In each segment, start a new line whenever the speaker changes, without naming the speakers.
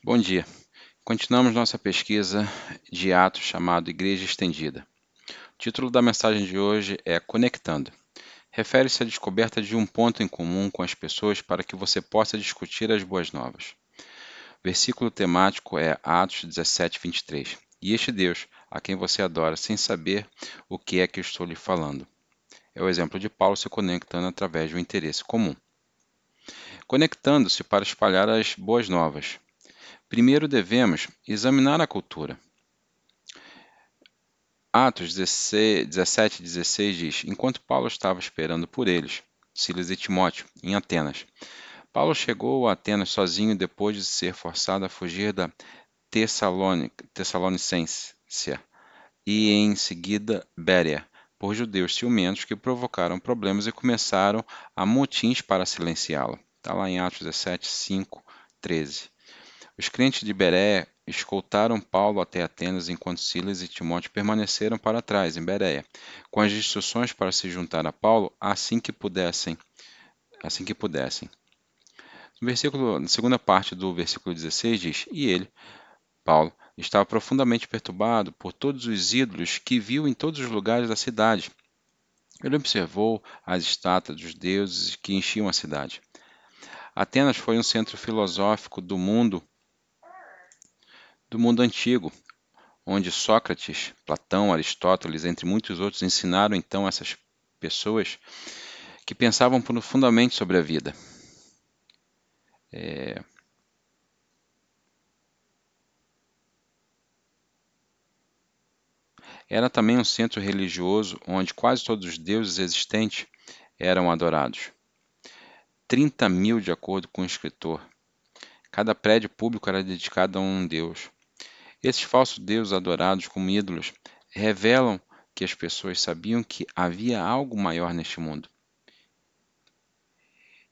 Bom dia. Continuamos nossa pesquisa de Atos chamado Igreja Estendida. O título da mensagem de hoje é Conectando. Refere-se à descoberta de um ponto em comum com as pessoas para que você possa discutir as boas novas. O versículo temático é Atos 17, 23. E este Deus, a quem você adora, sem saber o que é que estou lhe falando. É o exemplo de Paulo se conectando através de um interesse comum. Conectando-se para espalhar as boas novas. Primeiro devemos examinar a cultura. Atos 17, 16 diz: Enquanto Paulo estava esperando por eles, Silas e Timóteo, em Atenas, Paulo chegou a Atenas sozinho depois de ser forçado a fugir da Tessalonicense e em seguida Béria, por judeus ciumentos que provocaram problemas e começaram a motins para silenciá-lo. Está lá em Atos 17, 5, 13. Os crentes de Beréia escoltaram Paulo até Atenas, enquanto Silas e Timóteo permaneceram para trás, em Beréia, com as instruções para se juntar a Paulo assim que pudessem. Assim que pudessem. No versículo, na segunda parte do versículo 16 diz: E ele, Paulo, estava profundamente perturbado por todos os ídolos que viu em todos os lugares da cidade. Ele observou as estátuas dos deuses que enchiam a cidade. Atenas foi um centro filosófico do mundo do mundo antigo, onde Sócrates, Platão, Aristóteles, entre muitos outros, ensinaram então essas pessoas que pensavam profundamente sobre a vida. É... Era também um centro religioso onde quase todos os deuses existentes eram adorados. 30 mil, de acordo com o escritor. Cada prédio público era dedicado a um deus. Esses falsos deuses adorados como ídolos revelam que as pessoas sabiam que havia algo maior neste mundo.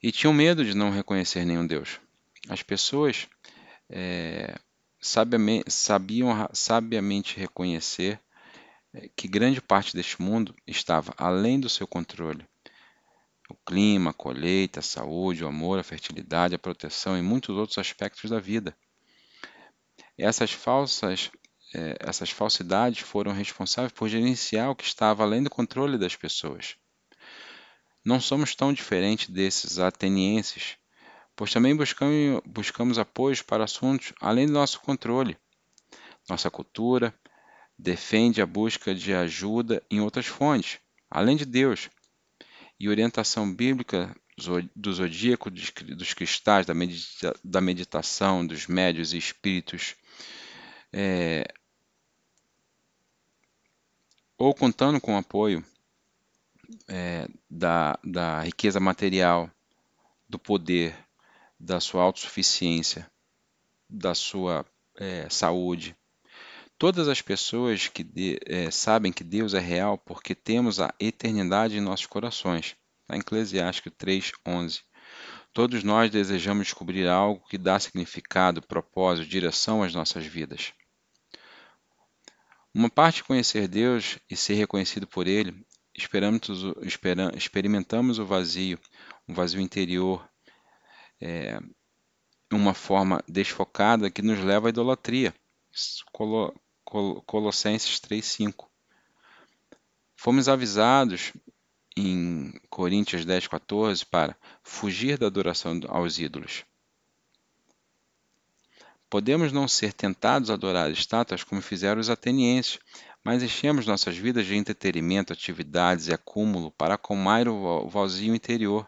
E tinham medo de não reconhecer nenhum Deus. As pessoas é, sabiamente, sabiam sabiamente reconhecer é, que grande parte deste mundo estava além do seu controle. O clima, a colheita, a saúde, o amor, a fertilidade, a proteção e muitos outros aspectos da vida. Essas falsas é, essas falsidades foram responsáveis por gerenciar o que estava além do controle das pessoas. Não somos tão diferentes desses atenienses, pois também buscamos, buscamos apoios para assuntos além do nosso controle. Nossa cultura defende a busca de ajuda em outras fontes, além de Deus, e orientação bíblica do zodíaco, dos cristais, da, medita da meditação, dos médios e espíritos é, ou contando com o apoio é, da, da riqueza material, do poder, da sua autossuficiência, da sua é, saúde. Todas as pessoas que de, é, sabem que Deus é real porque temos a eternidade em nossos corações. Está em Eclesiastes 3,11. Todos nós desejamos descobrir algo que dá significado, propósito, direção às nossas vidas. Uma parte conhecer Deus e ser reconhecido por Ele, experimentamos o vazio, um vazio interior, é, uma forma desfocada que nos leva à idolatria. Colossenses 3,5. Fomos avisados em Coríntios 10, 14 para fugir da adoração aos ídolos. Podemos não ser tentados a adorar estátuas como fizeram os atenienses, mas enchemos nossas vidas de entretenimento, atividades e acúmulo para acalmar o vazio interior.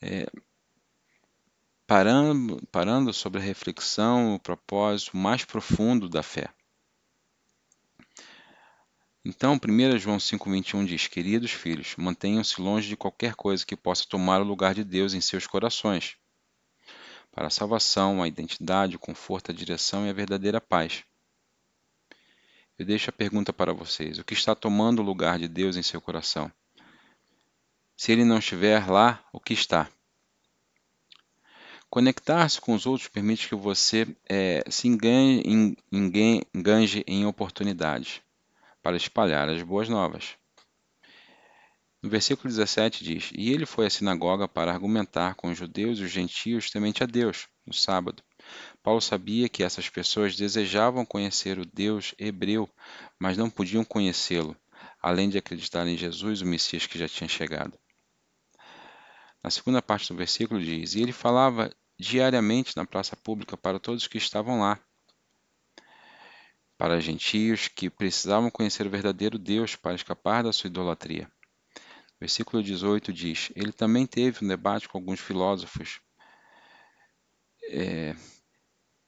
É, parando, parando sobre a reflexão, o propósito mais profundo da fé. Então, 1 João 5,21 diz: Queridos filhos, mantenham-se longe de qualquer coisa que possa tomar o lugar de Deus em seus corações para a salvação, a identidade, o conforto, a direção e a verdadeira paz. Eu deixo a pergunta para vocês: o que está tomando o lugar de Deus em seu coração? Se ele não estiver lá, o que está? Conectar-se com os outros permite que você é, se engane, engane, em oportunidades para espalhar as boas novas. No versículo 17 diz: E ele foi à sinagoga para argumentar com os judeus e os gentios temente a Deus, no sábado. Paulo sabia que essas pessoas desejavam conhecer o Deus hebreu, mas não podiam conhecê-lo, além de acreditar em Jesus, o Messias que já tinha chegado. Na segunda parte do versículo diz: E ele falava diariamente na praça pública para todos que estavam lá, para gentios que precisavam conhecer o verdadeiro Deus para escapar da sua idolatria. Versículo 18 diz: Ele também teve um debate com alguns filósofos é,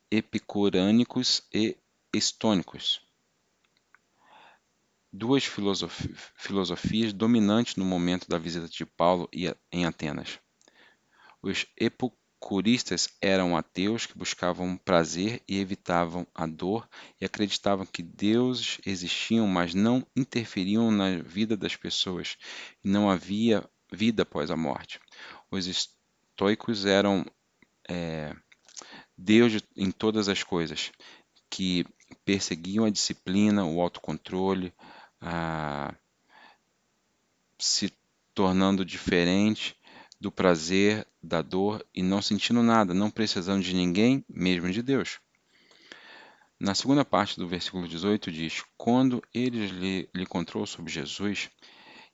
epicurânicos e estônicos, duas filosofi filosofias dominantes no momento da visita de Paulo em Atenas. Os epicuristas eram ateus que buscavam prazer e evitavam a dor e acreditavam que deuses existiam, mas não interferiam na vida das pessoas e não havia vida após a morte. Os estoicos eram é, Deus em todas as coisas, que perseguiam a disciplina, o autocontrole, a, se tornando diferente do prazer, da dor e não sentindo nada, não precisando de ninguém, mesmo de Deus. Na segunda parte do versículo 18 diz: Quando eles lhe, lhe contou sobre Jesus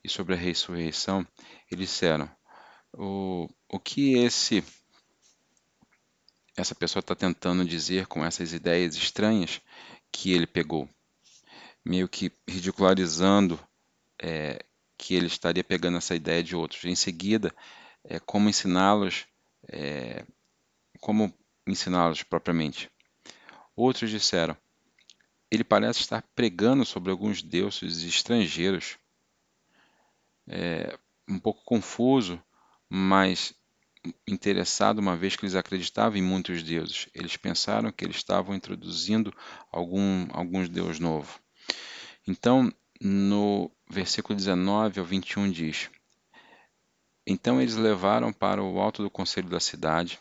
e sobre a ressurreição, eles disseram: O, o que esse essa pessoa está tentando dizer com essas ideias estranhas que ele pegou? Meio que ridicularizando é, que ele estaria pegando essa ideia de outros. Em seguida, é, como ensiná-los, é, como ensiná-los propriamente. Outros disseram: ele parece estar pregando sobre alguns deuses estrangeiros. É, um pouco confuso, mas interessado, uma vez que eles acreditavam em muitos deuses. Eles pensaram que eles estavam introduzindo algum, alguns deuses novos. Então, no versículo 19 ao 21 diz: então eles levaram para o alto do conselho da cidade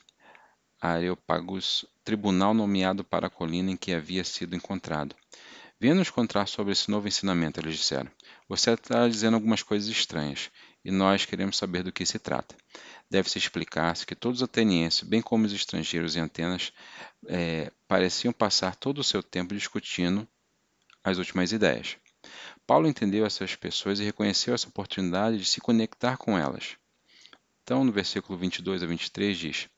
Areopagus, tribunal nomeado para a colina em que havia sido encontrado. Venha nos contar sobre esse novo ensinamento, eles disseram. Você está dizendo algumas coisas estranhas, e nós queremos saber do que se trata. Deve-se explicar-se que todos os atenienses, bem como os estrangeiros em Atenas, é, pareciam passar todo o seu tempo discutindo as últimas ideias. Paulo entendeu essas pessoas e reconheceu essa oportunidade de se conectar com elas. Então, no versículo 22 a 23 diz: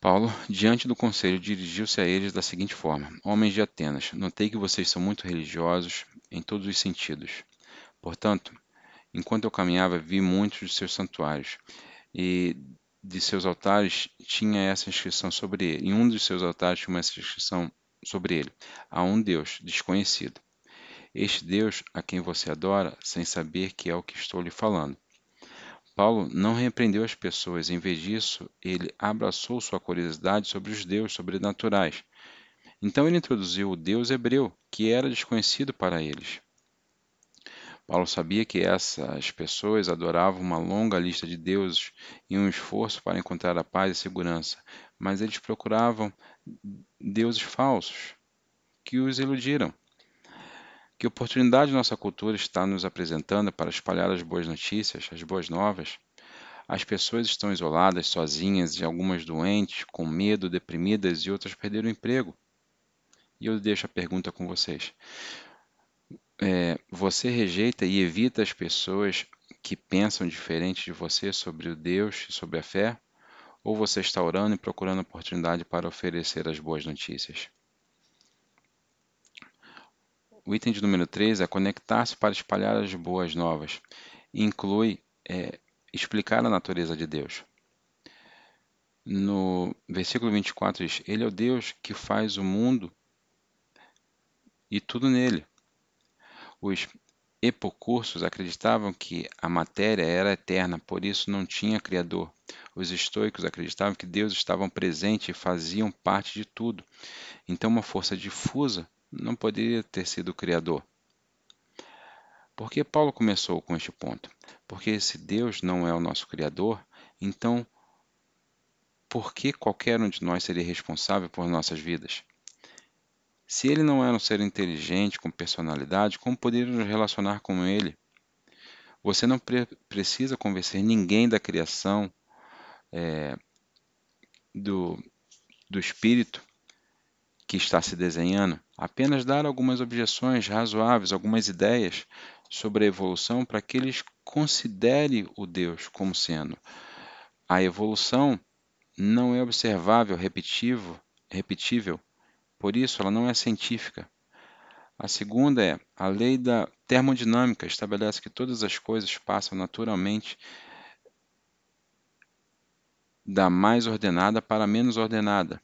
Paulo, diante do conselho, dirigiu-se a eles da seguinte forma: Homens de Atenas, notei que vocês são muito religiosos em todos os sentidos. Portanto, enquanto eu caminhava, vi muitos de seus santuários, e de seus altares tinha essa inscrição sobre ele. Em um dos seus altares tinha essa inscrição sobre ele: a um Deus desconhecido. Este Deus a quem você adora, sem saber que é o que estou lhe falando. Paulo não repreendeu as pessoas, em vez disso, ele abraçou sua curiosidade sobre os deuses sobrenaturais. Então ele introduziu o Deus hebreu, que era desconhecido para eles. Paulo sabia que essas pessoas adoravam uma longa lista de deuses e um esforço para encontrar a paz e segurança, mas eles procuravam deuses falsos que os iludiram. Que oportunidade nossa cultura está nos apresentando para espalhar as boas notícias, as boas novas? As pessoas estão isoladas, sozinhas e algumas doentes, com medo, deprimidas e outras perderam o emprego. E eu deixo a pergunta com vocês. É, você rejeita e evita as pessoas que pensam diferente de você sobre o Deus e sobre a fé? Ou você está orando e procurando oportunidade para oferecer as boas notícias? O item de número 3 é conectar-se para espalhar as boas novas. Inclui é, explicar a natureza de Deus. No versículo 24 diz: Ele é o Deus que faz o mundo e tudo nele. Os epocursos acreditavam que a matéria era eterna, por isso não tinha Criador. Os estoicos acreditavam que Deus estava presente e faziam parte de tudo. Então, uma força difusa não poderia ter sido o Criador. Por que Paulo começou com este ponto? Porque se Deus não é o nosso Criador, então por que qualquer um de nós seria responsável por nossas vidas? Se ele não era um ser inteligente, com personalidade, como poderíamos nos relacionar com ele? Você não pre precisa convencer ninguém da criação é, do, do espírito que está se desenhando, apenas dar algumas objeções razoáveis, algumas ideias sobre a evolução para que eles considerem o Deus como sendo. A evolução não é observável, repetivo, repetível, por isso ela não é científica. A segunda é a lei da termodinâmica estabelece que todas as coisas passam naturalmente da mais ordenada para a menos ordenada.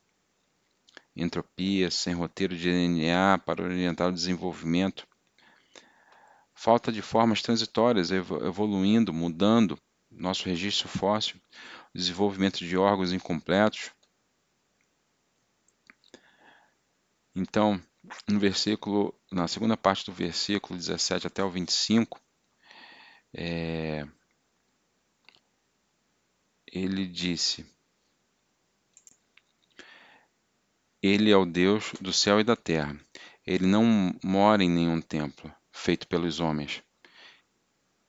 Entropia, sem roteiro de DNA para orientar o desenvolvimento. Falta de formas transitórias, evoluindo, mudando nosso registro fóssil, desenvolvimento de órgãos incompletos. Então, no versículo, na segunda parte do versículo 17 até o 25, é, ele disse: Ele é o Deus do céu e da terra. Ele não mora em nenhum templo feito pelos homens.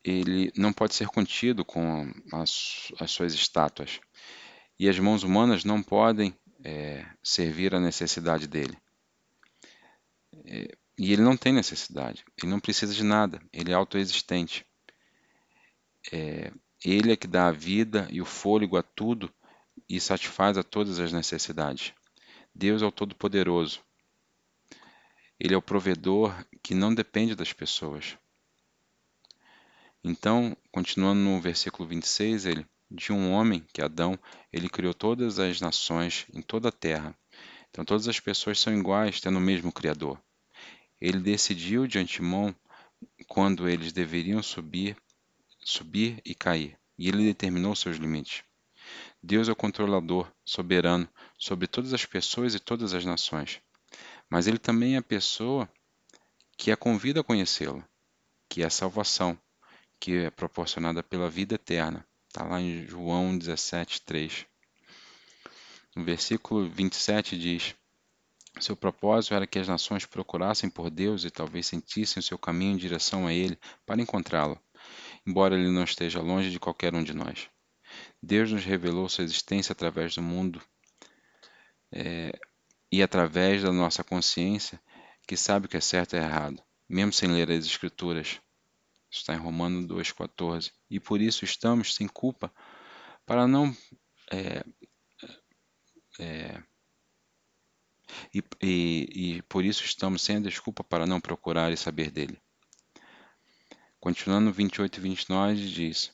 Ele não pode ser contido com as, as suas estátuas. E as mãos humanas não podem é, servir à necessidade dele. É, e ele não tem necessidade, ele não precisa de nada, ele é autoexistente. É, ele é que dá a vida e o fôlego a tudo e satisfaz a todas as necessidades. Deus é o Todo-Poderoso. Ele é o provedor que não depende das pessoas. Então, continuando no versículo 26, ele de um homem, que é Adão, ele criou todas as nações em toda a terra. Então todas as pessoas são iguais, tendo o mesmo Criador. Ele decidiu de antemão quando eles deveriam subir subir e cair, e ele determinou seus limites. Deus é o controlador, soberano, sobre todas as pessoas e todas as nações. Mas ele também é a pessoa que a convida a conhecê-lo, que é a salvação, que é proporcionada pela vida eterna. Está lá em João 17, 3. No versículo 27 diz: Seu propósito era que as nações procurassem por Deus e talvez sentissem o seu caminho em direção a Ele para encontrá-lo embora ele não esteja longe de qualquer um de nós. Deus nos revelou sua existência através do mundo é, e através da nossa consciência, que sabe o que é certo e errado, mesmo sem ler as Escrituras. Está em Romano 2,14. E por isso estamos sem culpa, para não. É, é, e, e, e por isso estamos sem desculpa para não procurar e saber dele. Continuando 28 e 29 diz: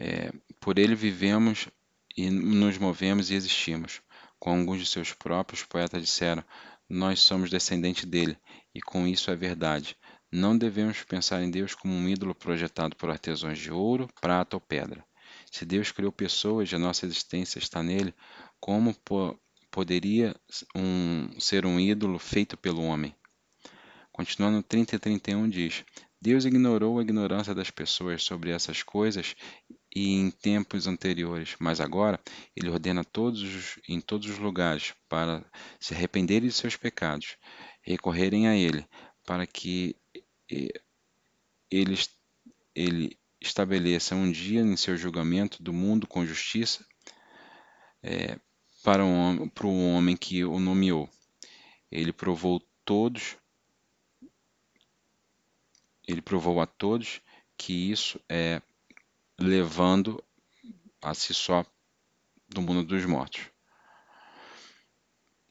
é, Por ele vivemos e nos movemos e existimos. Com alguns de seus próprios poetas disseram: Nós somos descendentes dele, e com isso é verdade. Não devemos pensar em Deus como um ídolo projetado por artesãos de ouro, prata ou pedra. Se Deus criou pessoas e a nossa existência está nele, como po poderia um, ser um ídolo feito pelo homem. Continuando 30 e 31 diz: Deus ignorou a ignorância das pessoas sobre essas coisas e em tempos anteriores, mas agora ele ordena todos em todos os lugares para se arrependerem de seus pecados, recorrerem a ele, para que ele, ele estabeleça um dia em seu julgamento do mundo com justiça é, para, um, para o homem que o nomeou. Ele provou todos, ele provou a todos que isso é levando a si só do mundo dos mortos.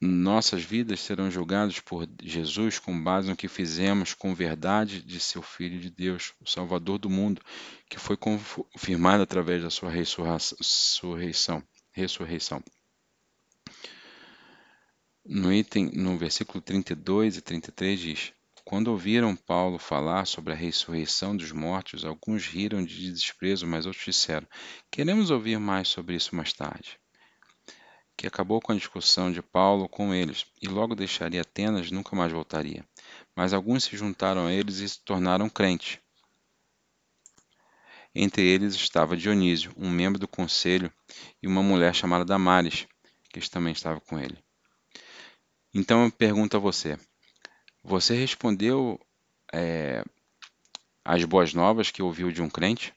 Nossas vidas serão julgadas por Jesus com base no que fizemos com verdade de seu Filho de Deus, o Salvador do mundo, que foi confirmado através da sua ressurreição. ressurreição. No item, no versículo 32 e 33 diz: Quando ouviram Paulo falar sobre a ressurreição dos mortos, alguns riram de desprezo, mas outros disseram: Queremos ouvir mais sobre isso mais tarde. Que acabou com a discussão de Paulo com eles, e logo deixaria Atenas, nunca mais voltaria. Mas alguns se juntaram a eles e se tornaram crentes. Entre eles estava Dionísio, um membro do conselho, e uma mulher chamada Damares, que também estava com ele. Então eu pergunto a você: Você respondeu é, as boas novas que ouviu de um crente?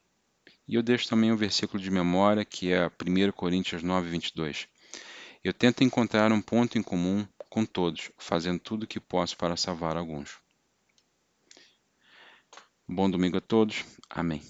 E eu deixo também um versículo de memória que é 1 Coríntios 9, 22. Eu tento encontrar um ponto em comum com todos, fazendo tudo o que posso para salvar alguns. Bom domingo a todos. Amém.